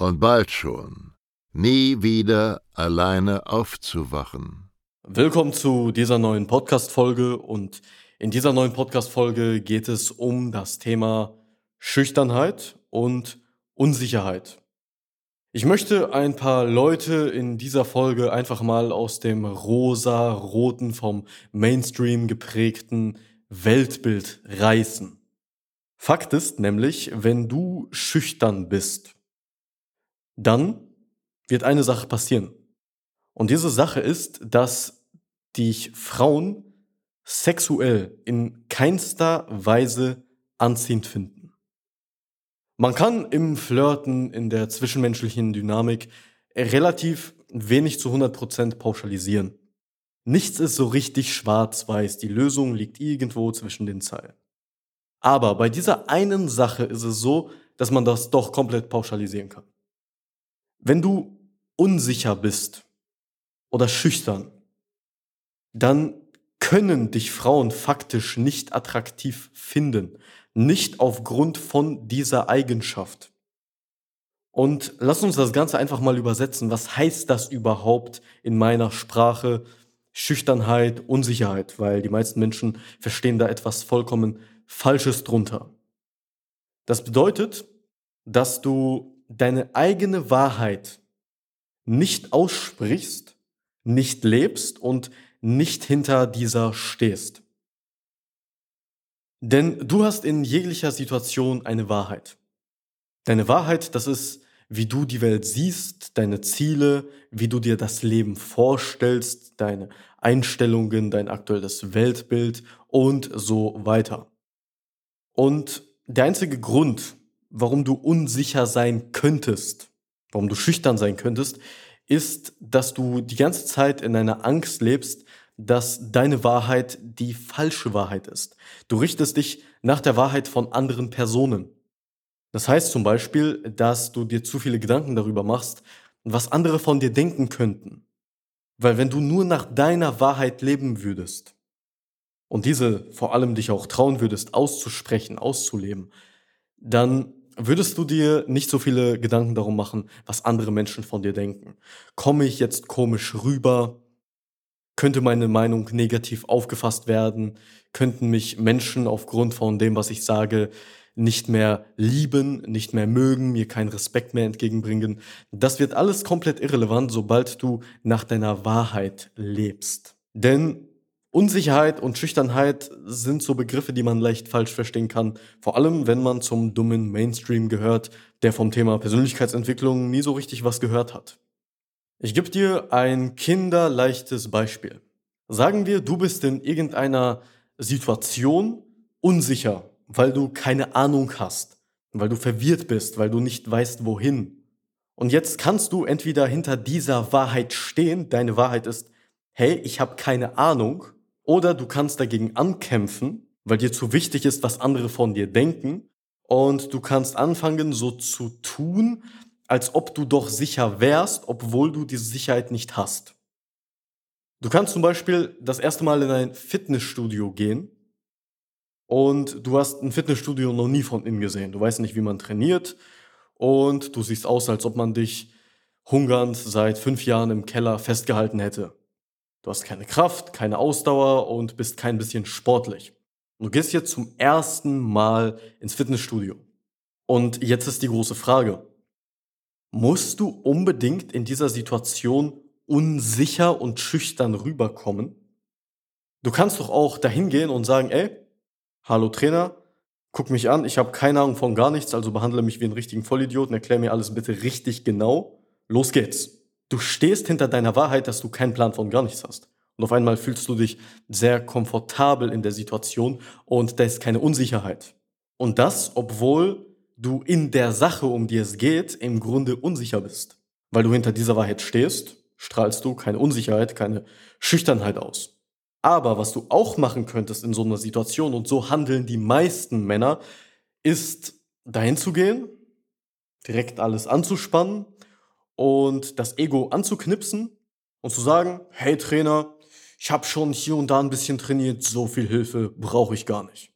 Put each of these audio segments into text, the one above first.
und bald schon nie wieder alleine aufzuwachen. Willkommen zu dieser neuen Podcast-Folge und in dieser neuen Podcast-Folge geht es um das Thema Schüchternheit und Unsicherheit. Ich möchte ein paar Leute in dieser Folge einfach mal aus dem rosa-roten, vom Mainstream geprägten Weltbild reißen. Fakt ist nämlich, wenn du schüchtern bist, dann wird eine Sache passieren. Und diese Sache ist, dass dich Frauen sexuell in keinster Weise anziehend finden. Man kann im Flirten, in der zwischenmenschlichen Dynamik relativ wenig zu 100% pauschalisieren. Nichts ist so richtig schwarz-weiß, die Lösung liegt irgendwo zwischen den Zeilen. Aber bei dieser einen Sache ist es so, dass man das doch komplett pauschalisieren kann. Wenn du unsicher bist oder schüchtern, dann können dich Frauen faktisch nicht attraktiv finden, nicht aufgrund von dieser Eigenschaft. Und lass uns das Ganze einfach mal übersetzen. Was heißt das überhaupt in meiner Sprache? Schüchternheit, Unsicherheit, weil die meisten Menschen verstehen da etwas vollkommen Falsches drunter. Das bedeutet, dass du deine eigene Wahrheit nicht aussprichst, nicht lebst und nicht hinter dieser stehst. Denn du hast in jeglicher Situation eine Wahrheit. Deine Wahrheit, das ist, wie du die Welt siehst, deine Ziele, wie du dir das Leben vorstellst, deine Einstellungen, dein aktuelles Weltbild und so weiter. Und der einzige Grund, warum du unsicher sein könntest, warum du schüchtern sein könntest, ist, dass du die ganze Zeit in einer Angst lebst, dass deine Wahrheit die falsche Wahrheit ist. Du richtest dich nach der Wahrheit von anderen Personen. Das heißt zum Beispiel, dass du dir zu viele Gedanken darüber machst, was andere von dir denken könnten. Weil wenn du nur nach deiner Wahrheit leben würdest und diese vor allem dich auch trauen würdest auszusprechen, auszuleben, dann würdest du dir nicht so viele Gedanken darum machen, was andere Menschen von dir denken. Komme ich jetzt komisch rüber? könnte meine Meinung negativ aufgefasst werden, könnten mich Menschen aufgrund von dem, was ich sage, nicht mehr lieben, nicht mehr mögen, mir keinen Respekt mehr entgegenbringen. Das wird alles komplett irrelevant, sobald du nach deiner Wahrheit lebst. Denn Unsicherheit und Schüchternheit sind so Begriffe, die man leicht falsch verstehen kann, vor allem wenn man zum dummen Mainstream gehört, der vom Thema Persönlichkeitsentwicklung nie so richtig was gehört hat. Ich gebe dir ein kinderleichtes Beispiel. Sagen wir, du bist in irgendeiner Situation unsicher, weil du keine Ahnung hast, weil du verwirrt bist, weil du nicht weißt, wohin. Und jetzt kannst du entweder hinter dieser Wahrheit stehen, deine Wahrheit ist, hey, ich habe keine Ahnung, oder du kannst dagegen ankämpfen, weil dir zu wichtig ist, was andere von dir denken, und du kannst anfangen, so zu tun, als ob du doch sicher wärst, obwohl du diese Sicherheit nicht hast. Du kannst zum Beispiel das erste Mal in ein Fitnessstudio gehen und du hast ein Fitnessstudio noch nie von innen gesehen. Du weißt nicht, wie man trainiert und du siehst aus, als ob man dich hungernd seit fünf Jahren im Keller festgehalten hätte. Du hast keine Kraft, keine Ausdauer und bist kein bisschen sportlich. Du gehst jetzt zum ersten Mal ins Fitnessstudio. Und jetzt ist die große Frage, Musst du unbedingt in dieser Situation unsicher und schüchtern rüberkommen? Du kannst doch auch dahin gehen und sagen, ey, hallo Trainer, guck mich an, ich habe keine Ahnung von gar nichts, also behandle mich wie einen richtigen Vollidioten, erklär mir alles bitte richtig genau. Los geht's. Du stehst hinter deiner Wahrheit, dass du keinen Plan von gar nichts hast. Und auf einmal fühlst du dich sehr komfortabel in der Situation und da ist keine Unsicherheit. Und das, obwohl du in der Sache, um die es geht, im Grunde unsicher bist. Weil du hinter dieser Wahrheit stehst, strahlst du keine Unsicherheit, keine Schüchternheit aus. Aber was du auch machen könntest in so einer Situation, und so handeln die meisten Männer, ist dahin zu gehen, direkt alles anzuspannen und das Ego anzuknipsen und zu sagen, hey Trainer, ich habe schon hier und da ein bisschen trainiert, so viel Hilfe brauche ich gar nicht.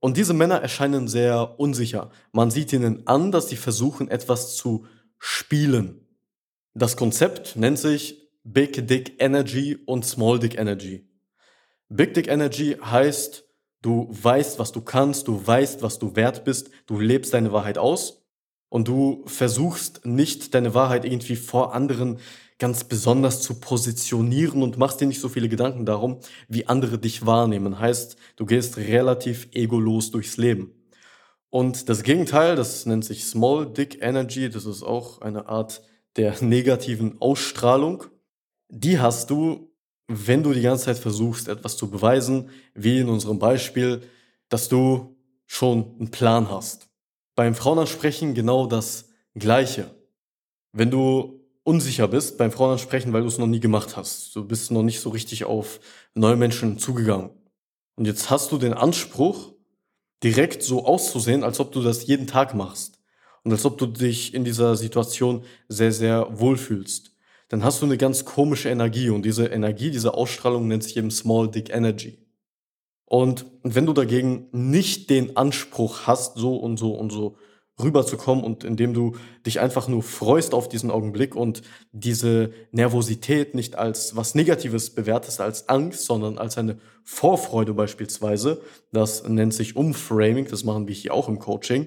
Und diese Männer erscheinen sehr unsicher. Man sieht ihnen an, dass sie versuchen, etwas zu spielen. Das Konzept nennt sich Big Dick Energy und Small Dick Energy. Big Dick Energy heißt, du weißt, was du kannst, du weißt, was du wert bist, du lebst deine Wahrheit aus und du versuchst nicht deine Wahrheit irgendwie vor anderen ganz besonders zu positionieren und machst dir nicht so viele Gedanken darum, wie andere dich wahrnehmen. Heißt, du gehst relativ egolos durchs Leben. Und das Gegenteil, das nennt sich Small Dick Energy, das ist auch eine Art der negativen Ausstrahlung die hast du, wenn du die ganze Zeit versuchst, etwas zu beweisen, wie in unserem Beispiel, dass du schon einen Plan hast. Beim Frauenansprechen genau das Gleiche. Wenn du unsicher bist beim Frauenansprechen, weil du es noch nie gemacht hast, du bist noch nicht so richtig auf neue Menschen zugegangen. Und jetzt hast du den Anspruch, direkt so auszusehen, als ob du das jeden Tag machst. Und als ob du dich in dieser Situation sehr, sehr wohlfühlst dann hast du eine ganz komische Energie und diese Energie, diese Ausstrahlung nennt sich eben Small Dick Energy. Und wenn du dagegen nicht den Anspruch hast, so und so und so rüberzukommen und indem du dich einfach nur freust auf diesen Augenblick und diese Nervosität nicht als was Negatives bewertest, als Angst, sondern als eine Vorfreude beispielsweise, das nennt sich Umframing, das machen wir hier auch im Coaching,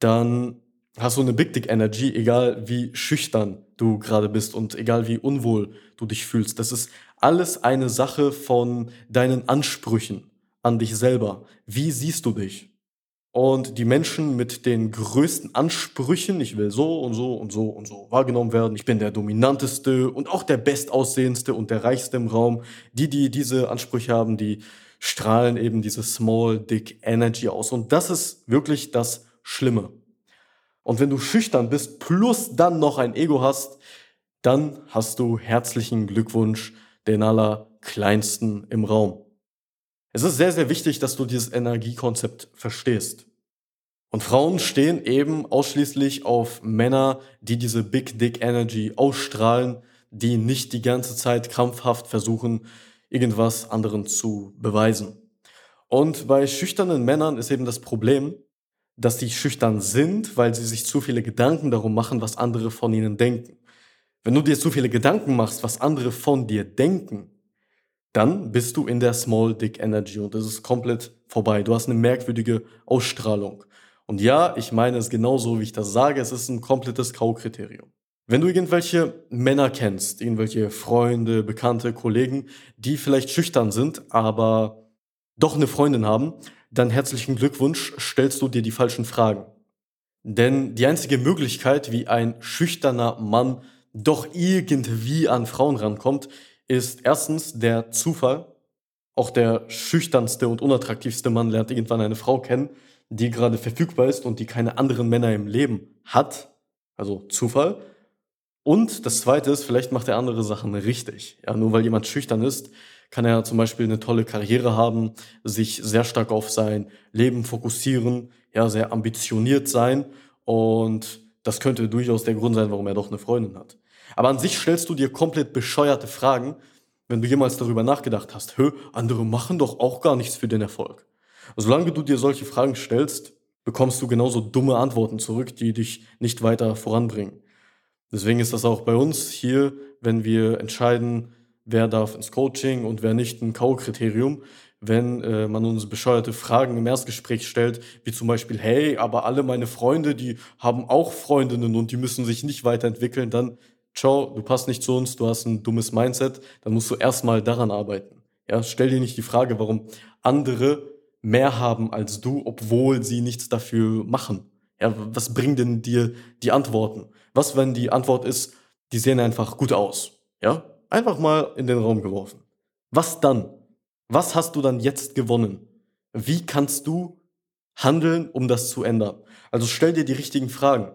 dann hast du eine Big Dick Energy, egal wie schüchtern du gerade bist und egal wie unwohl du dich fühlst. Das ist alles eine Sache von deinen Ansprüchen an dich selber. Wie siehst du dich? Und die Menschen mit den größten Ansprüchen, ich will so und so und so und so wahrgenommen werden, ich bin der dominanteste und auch der bestaussehendste und der reichste im Raum, die, die diese Ansprüche haben, die strahlen eben diese Small Dick Energy aus. Und das ist wirklich das Schlimme. Und wenn du schüchtern bist, plus dann noch ein Ego hast, dann hast du herzlichen Glückwunsch, den allerkleinsten im Raum. Es ist sehr, sehr wichtig, dass du dieses Energiekonzept verstehst. Und Frauen stehen eben ausschließlich auf Männer, die diese Big Dick Energy ausstrahlen, die nicht die ganze Zeit krampfhaft versuchen, irgendwas anderen zu beweisen. Und bei schüchternen Männern ist eben das Problem, dass sie schüchtern sind, weil sie sich zu viele Gedanken darum machen, was andere von ihnen denken. Wenn du dir zu viele Gedanken machst, was andere von dir denken, dann bist du in der Small Dick Energy und das ist komplett vorbei. Du hast eine merkwürdige Ausstrahlung. Und ja, ich meine es genauso, wie ich das sage, es ist ein komplettes K.O.-Kriterium. Wenn du irgendwelche Männer kennst, irgendwelche Freunde, Bekannte, Kollegen, die vielleicht schüchtern sind, aber doch eine Freundin haben, dann herzlichen Glückwunsch, stellst du dir die falschen Fragen. Denn die einzige Möglichkeit, wie ein schüchterner Mann doch irgendwie an Frauen rankommt, ist erstens der Zufall. Auch der schüchternste und unattraktivste Mann lernt irgendwann eine Frau kennen, die gerade verfügbar ist und die keine anderen Männer im Leben hat. Also Zufall. Und das zweite ist, vielleicht macht er andere Sachen richtig. Ja, nur weil jemand schüchtern ist, kann er zum Beispiel eine tolle Karriere haben, sich sehr stark auf sein Leben fokussieren, ja, sehr ambitioniert sein und das könnte durchaus der Grund sein, warum er doch eine Freundin hat. Aber an sich stellst du dir komplett bescheuerte Fragen, wenn du jemals darüber nachgedacht hast, hö, andere machen doch auch gar nichts für den Erfolg. Solange du dir solche Fragen stellst, bekommst du genauso dumme Antworten zurück, die dich nicht weiter voranbringen. Deswegen ist das auch bei uns hier, wenn wir entscheiden, wer darf ins Coaching und wer nicht ein K.O.-Kriterium, wenn äh, man uns bescheuerte Fragen im Erstgespräch stellt, wie zum Beispiel, hey, aber alle meine Freunde, die haben auch Freundinnen und die müssen sich nicht weiterentwickeln, dann, ciao, du passt nicht zu uns, du hast ein dummes Mindset, dann musst du erstmal daran arbeiten. Ja, stell dir nicht die Frage, warum andere mehr haben als du, obwohl sie nichts dafür machen. Ja, was bringen denn dir die Antworten? Was, wenn die Antwort ist, die sehen einfach gut aus? Ja, einfach mal in den Raum geworfen. Was dann? Was hast du dann jetzt gewonnen? Wie kannst du handeln, um das zu ändern? Also stell dir die richtigen Fragen.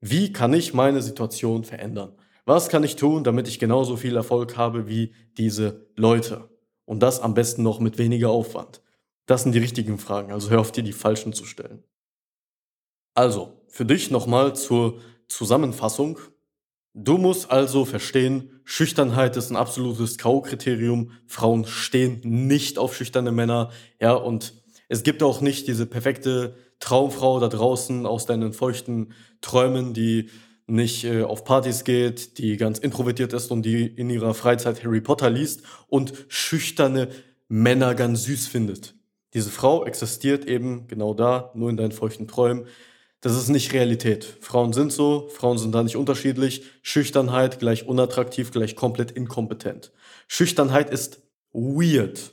Wie kann ich meine Situation verändern? Was kann ich tun, damit ich genauso viel Erfolg habe wie diese Leute? Und das am besten noch mit weniger Aufwand. Das sind die richtigen Fragen, also hör auf dir die falschen zu stellen. Also, für dich nochmal zur Zusammenfassung. Du musst also verstehen, Schüchternheit ist ein absolutes K.O.-Kriterium. Frauen stehen nicht auf schüchterne Männer. Ja, und es gibt auch nicht diese perfekte Traumfrau da draußen aus deinen feuchten Träumen, die nicht äh, auf Partys geht, die ganz introvertiert ist und die in ihrer Freizeit Harry Potter liest und schüchterne Männer ganz süß findet. Diese Frau existiert eben genau da, nur in deinen feuchten Träumen. Das ist nicht Realität. Frauen sind so, Frauen sind da nicht unterschiedlich. Schüchternheit gleich unattraktiv, gleich komplett inkompetent. Schüchternheit ist weird.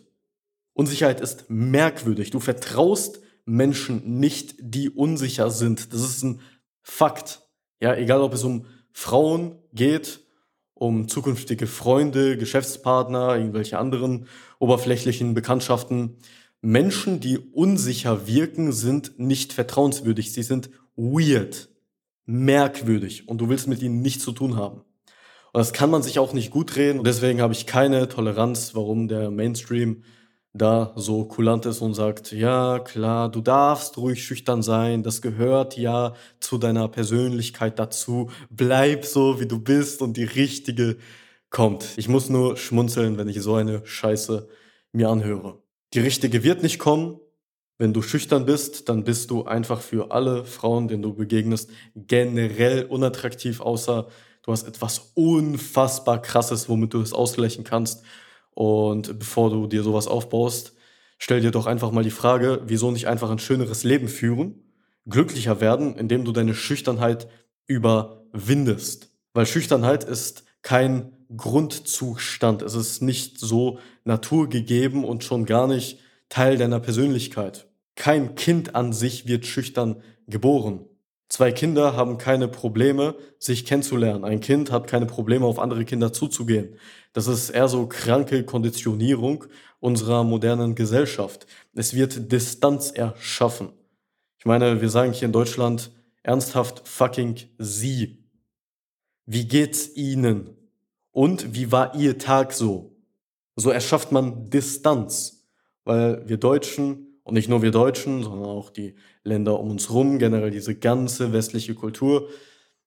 Unsicherheit ist merkwürdig. Du vertraust Menschen nicht, die unsicher sind. Das ist ein Fakt. Ja, egal ob es um Frauen geht, um zukünftige Freunde, Geschäftspartner, irgendwelche anderen oberflächlichen Bekanntschaften. Menschen, die unsicher wirken, sind nicht vertrauenswürdig. Sie sind weird, merkwürdig und du willst mit ihnen nichts zu tun haben. Und das kann man sich auch nicht gut reden. Und deswegen habe ich keine Toleranz, warum der Mainstream da so kulant ist und sagt, ja klar, du darfst ruhig schüchtern sein, das gehört ja zu deiner Persönlichkeit dazu, bleib so, wie du bist und die richtige kommt. Ich muss nur schmunzeln, wenn ich so eine Scheiße mir anhöre. Die richtige wird nicht kommen. Wenn du schüchtern bist, dann bist du einfach für alle Frauen, denen du begegnest, generell unattraktiv, außer du hast etwas unfassbar krasses, womit du es ausgleichen kannst. Und bevor du dir sowas aufbaust, stell dir doch einfach mal die Frage, wieso nicht einfach ein schöneres Leben führen, glücklicher werden, indem du deine Schüchternheit überwindest. Weil Schüchternheit ist kein Grundzustand. Es ist nicht so naturgegeben und schon gar nicht Teil deiner Persönlichkeit. Kein Kind an sich wird schüchtern geboren. Zwei Kinder haben keine Probleme, sich kennenzulernen. Ein Kind hat keine Probleme, auf andere Kinder zuzugehen. Das ist eher so kranke Konditionierung unserer modernen Gesellschaft. Es wird Distanz erschaffen. Ich meine, wir sagen hier in Deutschland ernsthaft fucking Sie. Wie geht's Ihnen? Und wie war Ihr Tag so? So erschafft man Distanz, weil wir Deutschen und nicht nur wir Deutschen, sondern auch die Länder um uns rum, generell diese ganze westliche Kultur,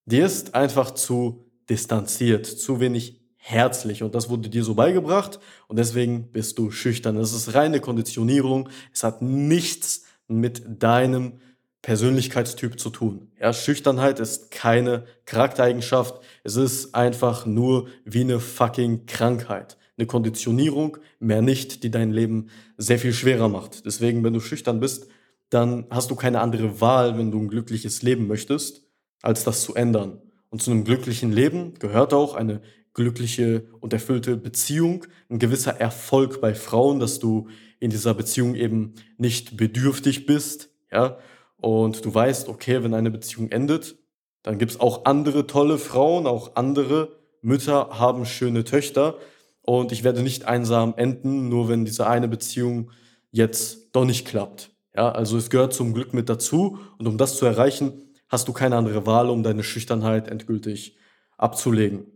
die ist einfach zu distanziert, zu wenig herzlich und das wurde dir so beigebracht und deswegen bist du schüchtern. Es ist reine Konditionierung, es hat nichts mit deinem Persönlichkeitstyp zu tun. Ja, Schüchternheit ist keine Charaktereigenschaft. Es ist einfach nur wie eine fucking Krankheit. Eine Konditionierung, mehr nicht, die dein Leben sehr viel schwerer macht. Deswegen, wenn du schüchtern bist, dann hast du keine andere Wahl, wenn du ein glückliches Leben möchtest, als das zu ändern. Und zu einem glücklichen Leben gehört auch eine glückliche und erfüllte Beziehung, ein gewisser Erfolg bei Frauen, dass du in dieser Beziehung eben nicht bedürftig bist, ja, und du weißt, okay, wenn eine Beziehung endet, dann gibt's auch andere tolle Frauen, auch andere Mütter haben schöne Töchter und ich werde nicht einsam enden, nur wenn diese eine Beziehung jetzt doch nicht klappt. Ja, also es gehört zum Glück mit dazu und um das zu erreichen, hast du keine andere Wahl, um deine Schüchternheit endgültig abzulegen.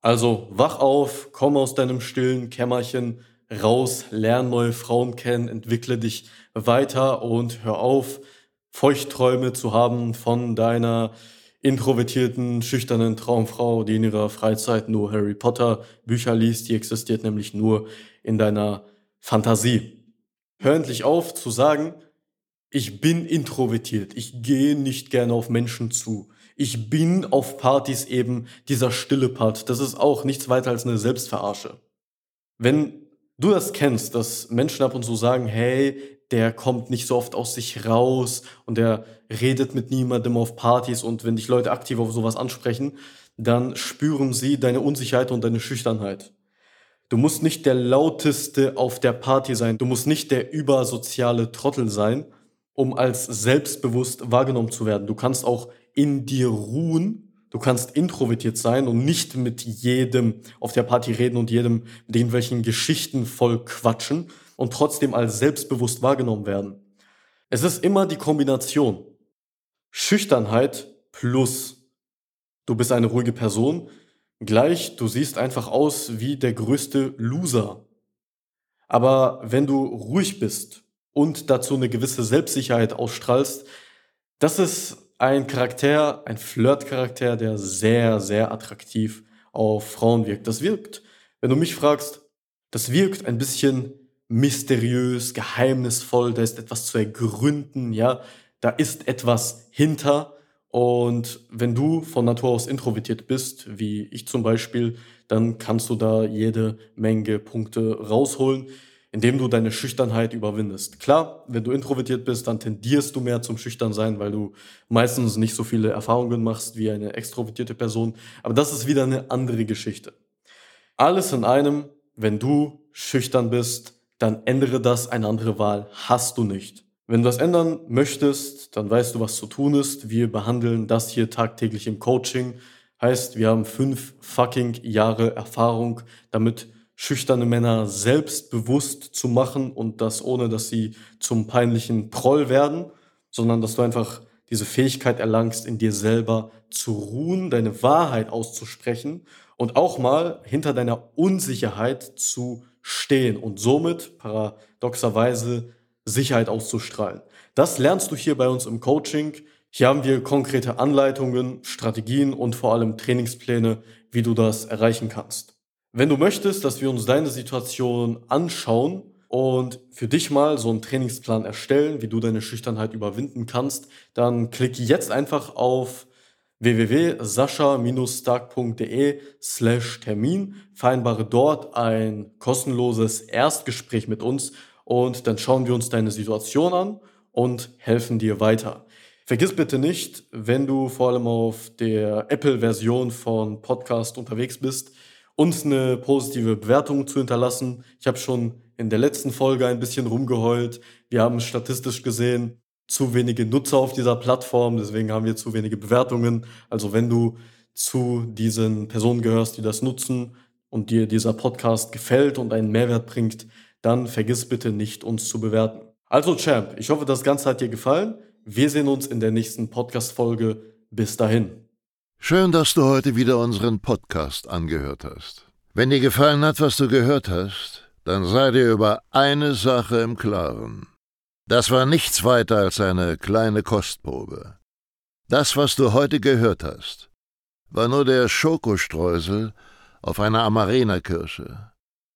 Also wach auf, komm aus deinem stillen Kämmerchen raus, lern neue Frauen kennen, entwickle dich weiter und hör auf, Feuchtträume zu haben von deiner introvertierten, schüchternen Traumfrau, die in ihrer Freizeit nur Harry Potter Bücher liest. Die existiert nämlich nur in deiner Fantasie. Hör endlich auf zu sagen, ich bin introvertiert, ich gehe nicht gerne auf Menschen zu, Ich bin auf Partys eben dieser stille Part. Das ist auch nichts weiter als eine Selbstverarsche. Wenn du das kennst, dass Menschen ab und zu sagen, hey, der kommt nicht so oft aus sich raus und der redet mit niemandem auf Partys und wenn dich Leute aktiv auf sowas ansprechen, dann spüren sie deine Unsicherheit und deine Schüchternheit. Du musst nicht der lauteste auf der Party sein, du musst nicht der übersoziale Trottel sein, um als selbstbewusst wahrgenommen zu werden. Du kannst auch in dir ruhen, du kannst introvertiert sein und nicht mit jedem auf der Party reden und jedem mit irgendwelchen Geschichten voll quatschen und trotzdem als selbstbewusst wahrgenommen werden. Es ist immer die Kombination. Schüchternheit plus du bist eine ruhige Person, gleich du siehst einfach aus wie der größte Loser. Aber wenn du ruhig bist und dazu eine gewisse Selbstsicherheit ausstrahlst, das ist ein Charakter, ein Flirtcharakter, der sehr, sehr attraktiv auf Frauen wirkt. Das wirkt, wenn du mich fragst, das wirkt ein bisschen mysteriös, geheimnisvoll, da ist etwas zu ergründen, ja, da ist etwas hinter. Und wenn du von Natur aus introvertiert bist, wie ich zum Beispiel, dann kannst du da jede Menge Punkte rausholen indem du deine Schüchternheit überwindest. Klar, wenn du introvertiert bist, dann tendierst du mehr zum Schüchternsein, weil du meistens nicht so viele Erfahrungen machst wie eine extrovertierte Person. Aber das ist wieder eine andere Geschichte. Alles in einem, wenn du schüchtern bist, dann ändere das, eine andere Wahl hast du nicht. Wenn du das ändern möchtest, dann weißt du, was zu tun ist. Wir behandeln das hier tagtäglich im Coaching. Heißt, wir haben fünf fucking Jahre Erfahrung damit, schüchterne Männer selbstbewusst zu machen und das ohne, dass sie zum peinlichen Proll werden, sondern dass du einfach diese Fähigkeit erlangst, in dir selber zu ruhen, deine Wahrheit auszusprechen und auch mal hinter deiner Unsicherheit zu stehen und somit paradoxerweise Sicherheit auszustrahlen. Das lernst du hier bei uns im Coaching. Hier haben wir konkrete Anleitungen, Strategien und vor allem Trainingspläne, wie du das erreichen kannst. Wenn du möchtest, dass wir uns deine Situation anschauen und für dich mal so einen Trainingsplan erstellen, wie du deine Schüchternheit überwinden kannst, dann klick jetzt einfach auf www.sascha-stark.de slash Termin, vereinbare dort ein kostenloses Erstgespräch mit uns und dann schauen wir uns deine Situation an und helfen dir weiter. Vergiss bitte nicht, wenn du vor allem auf der Apple-Version von Podcast unterwegs bist, uns eine positive Bewertung zu hinterlassen. Ich habe schon in der letzten Folge ein bisschen rumgeheult. Wir haben statistisch gesehen zu wenige Nutzer auf dieser Plattform, deswegen haben wir zu wenige Bewertungen. Also wenn du zu diesen Personen gehörst, die das nutzen und dir dieser Podcast gefällt und einen Mehrwert bringt, dann vergiss bitte nicht, uns zu bewerten. Also Champ, ich hoffe, das Ganze hat dir gefallen. Wir sehen uns in der nächsten Podcast-Folge. Bis dahin. Schön, dass du heute wieder unseren Podcast angehört hast. Wenn dir gefallen hat, was du gehört hast, dann sei dir über eine Sache im Klaren. Das war nichts weiter als eine kleine Kostprobe. Das, was du heute gehört hast, war nur der Schokostreusel auf einer Amarena-Kirsche,